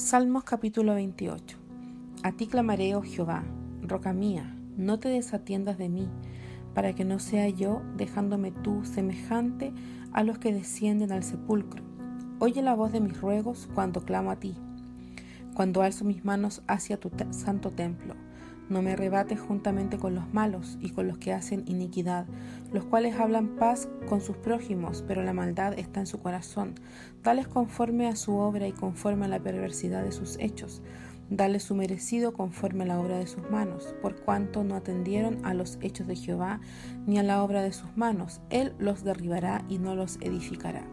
Salmos capítulo 28. A ti clamaré, oh Jehová, roca mía, no te desatiendas de mí, para que no sea yo dejándome tú semejante a los que descienden al sepulcro. Oye la voz de mis ruegos cuando clamo a ti, cuando alzo mis manos hacia tu santo templo. No me arrebates juntamente con los malos y con los que hacen iniquidad, los cuales hablan paz con sus prójimos, pero la maldad está en su corazón. Dales conforme a su obra y conforme a la perversidad de sus hechos. Dale su merecido conforme a la obra de sus manos, por cuanto no atendieron a los hechos de Jehová ni a la obra de sus manos. Él los derribará y no los edificará.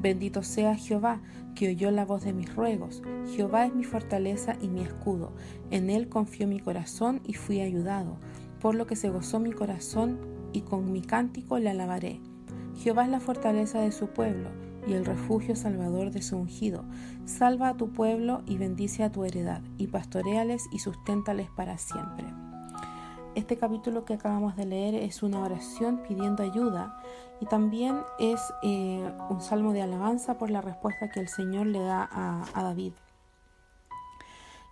Bendito sea Jehová, que oyó la voz de mis ruegos. Jehová es mi fortaleza y mi escudo. En él confió mi corazón y fui ayudado, por lo que se gozó mi corazón y con mi cántico le alabaré. Jehová es la fortaleza de su pueblo y el refugio salvador de su ungido. Salva a tu pueblo y bendice a tu heredad, y pastoreales y susténtales para siempre. Este capítulo que acabamos de leer es una oración pidiendo ayuda y también es eh, un salmo de alabanza por la respuesta que el Señor le da a, David.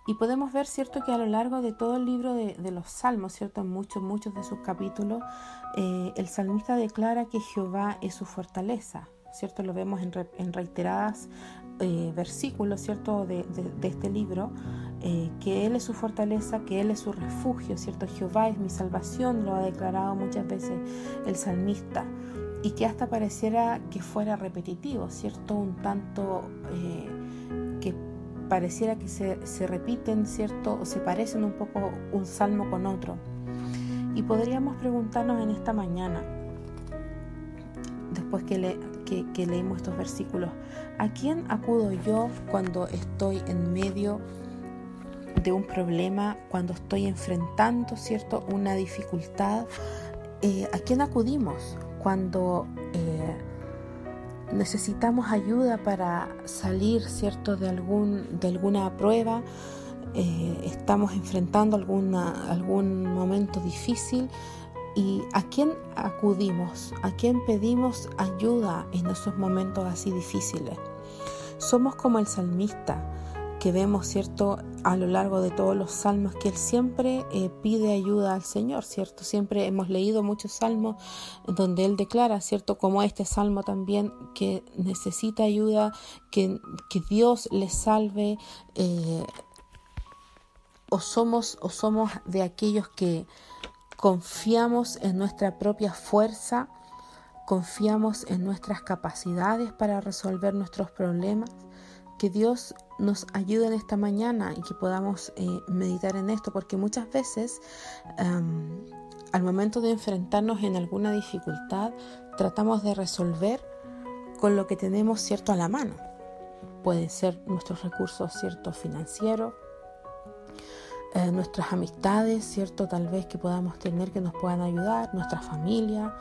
Y podemos ver, ¿cierto?, que a lo largo de todo el libro de, los salmos, ¿cierto?, en muchos, muchos de sus capítulos, eh, el salmista declara que Jehová es su fortaleza, ¿cierto? Lo vemos en, reiteradas eh, versículos, ¿cierto?, de, este libro, que Él es su fortaleza, que Él es su refugio, ¿cierto? Jehová es mi salvación, lo ha declarado muchas veces el salmista, y que hasta pareciera que fuera repetitivo, ¿cierto? Un tanto eh, que pareciera que se, se repiten, ¿cierto? O se parecen un poco un salmo con otro. Y podríamos preguntarnos en esta mañana, después que, le, que, leemos estos versículos, ¿a quién acudo yo cuando estoy en medio de un problema, cuando estoy enfrentando, ¿cierto?, una dificultad? Eh, ¿A quién acudimos cuando eh, necesitamos ayuda para salir, ¿cierto?, de, algún, de alguna prueba? Eh, estamos enfrentando alguna, algún momento difícil ¿Y a quién acudimos? ¿A quién pedimos ayuda en esos momentos así difíciles? Somos como el salmista que vemos, ¿cierto?, a lo largo de todos los salmos, que él siempre eh, pide ayuda al Señor, ¿cierto? Siempre hemos leído muchos salmos donde él declara, ¿cierto?, como este salmo también, que necesita ayuda, que, que Dios le salve, eh, o, somos, o somos de aquellos que Confiamos en nuestra propia fuerza, confiamos en nuestras capacidades para resolver nuestros problemas. Que Dios nos ayude en esta mañana y que podamos eh, meditar en esto, porque muchas veces al momento de enfrentarnos en alguna dificultad, tratamos de resolver con lo que tenemos cierto a la mano. Pueden ser nuestros recursos cierto financieros, eh, nuestras amistades, ¿cierto? Tal vez que podamos tener que nos puedan ayudar, nuestra familia,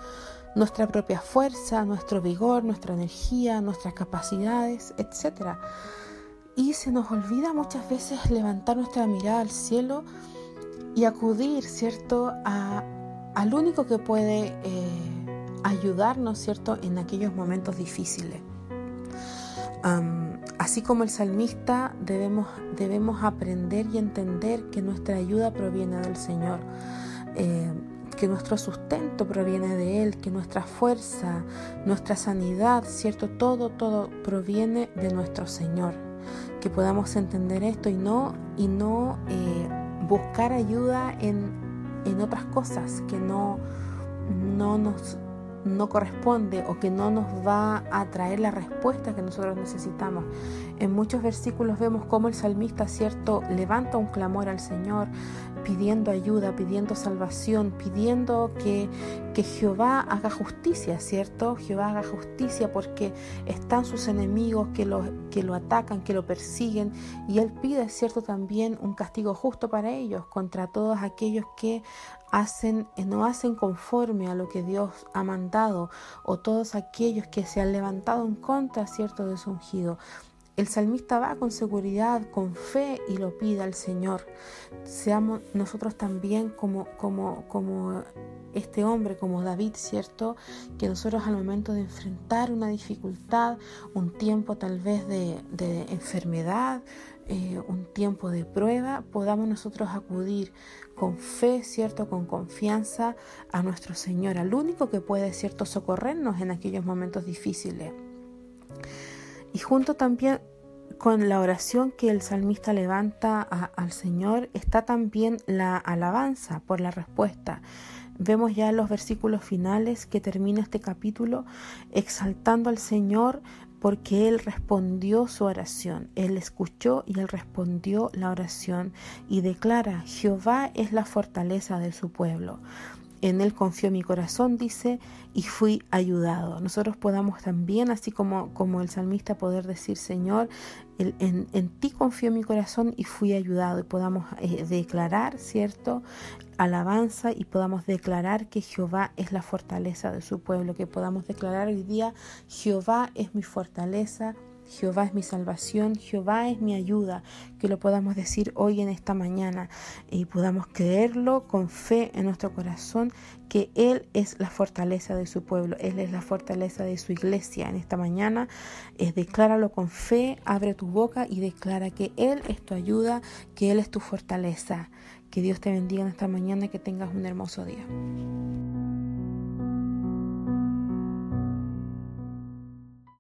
nuestra propia fuerza, nuestro vigor, nuestra energía, nuestras capacidades, etc. Y se nos olvida muchas veces levantar nuestra mirada al cielo y acudir, ¿cierto?, a, al único que puede eh, ayudarnos, ¿cierto?, en aquellos momentos difíciles. Así como el salmista debemos, debemos aprender y entender que nuestra ayuda proviene del Señor, eh, que nuestro sustento proviene de Él, que nuestra fuerza, nuestra sanidad, ¿cierto? Todo, todo proviene de nuestro Señor. Que podamos entender esto y no, y no eh, buscar ayuda en, en otras cosas que no, no nos no corresponde o que no nos va a traer la respuesta que nosotros necesitamos. En muchos versículos vemos cómo el salmista, cierto, levanta un clamor al Señor, pidiendo ayuda, pidiendo salvación, pidiendo que, que Jehová haga justicia, ¿cierto? Jehová haga justicia porque están sus enemigos que lo, que lo atacan, que lo persiguen, y él pide, ¿cierto? También un castigo justo para ellos, contra todos aquellos que hacen, eh, no hacen conforme a lo que Dios ha mandado, o todos aquellos que se han levantado en contra, ¿cierto?, de su ungido. el salmista va con seguridad, con fe y lo pide al Señor. Seamos nosotros también como, como, como este hombre, como David, ¿cierto? Que nosotros al momento de enfrentar una dificultad, un tiempo tal vez de, enfermedad, eh, un tiempo de prueba, podamos nosotros acudir con fe, ¿cierto? Con confianza a nuestro Señor, al único que puede, ¿cierto? Socorrernos en aquellos momentos difíciles. Y junto también con la oración que el salmista levanta al Señor está también la alabanza por la respuesta. Vemos ya los versículos finales que termina este capítulo exaltando al Señor porque Él respondió su oración. Él escuchó y Él respondió la oración y declara, Jehová es la fortaleza de su pueblo. En Él confió mi corazón, dice, y fui ayudado. Nosotros podamos también, así como, como el salmista, poder decir, Señor, en, en, ti confió mi corazón y fui ayudado. Y podamos eh, declarar, ¿cierto? Alabanza y podamos declarar que Jehová es la fortaleza de su pueblo. Que podamos declarar hoy día, Jehová es mi fortaleza Jehová es mi salvación, Jehová es mi ayuda, que lo podamos decir hoy en esta mañana y podamos creerlo con fe en nuestro corazón, que Él es la fortaleza de su pueblo, Él es la fortaleza de su iglesia. En esta mañana, eh, decláralo con fe, abre tu boca y declara que Él es tu ayuda, que Él es tu fortaleza. Que Dios te bendiga en esta mañana y que tengas un hermoso día.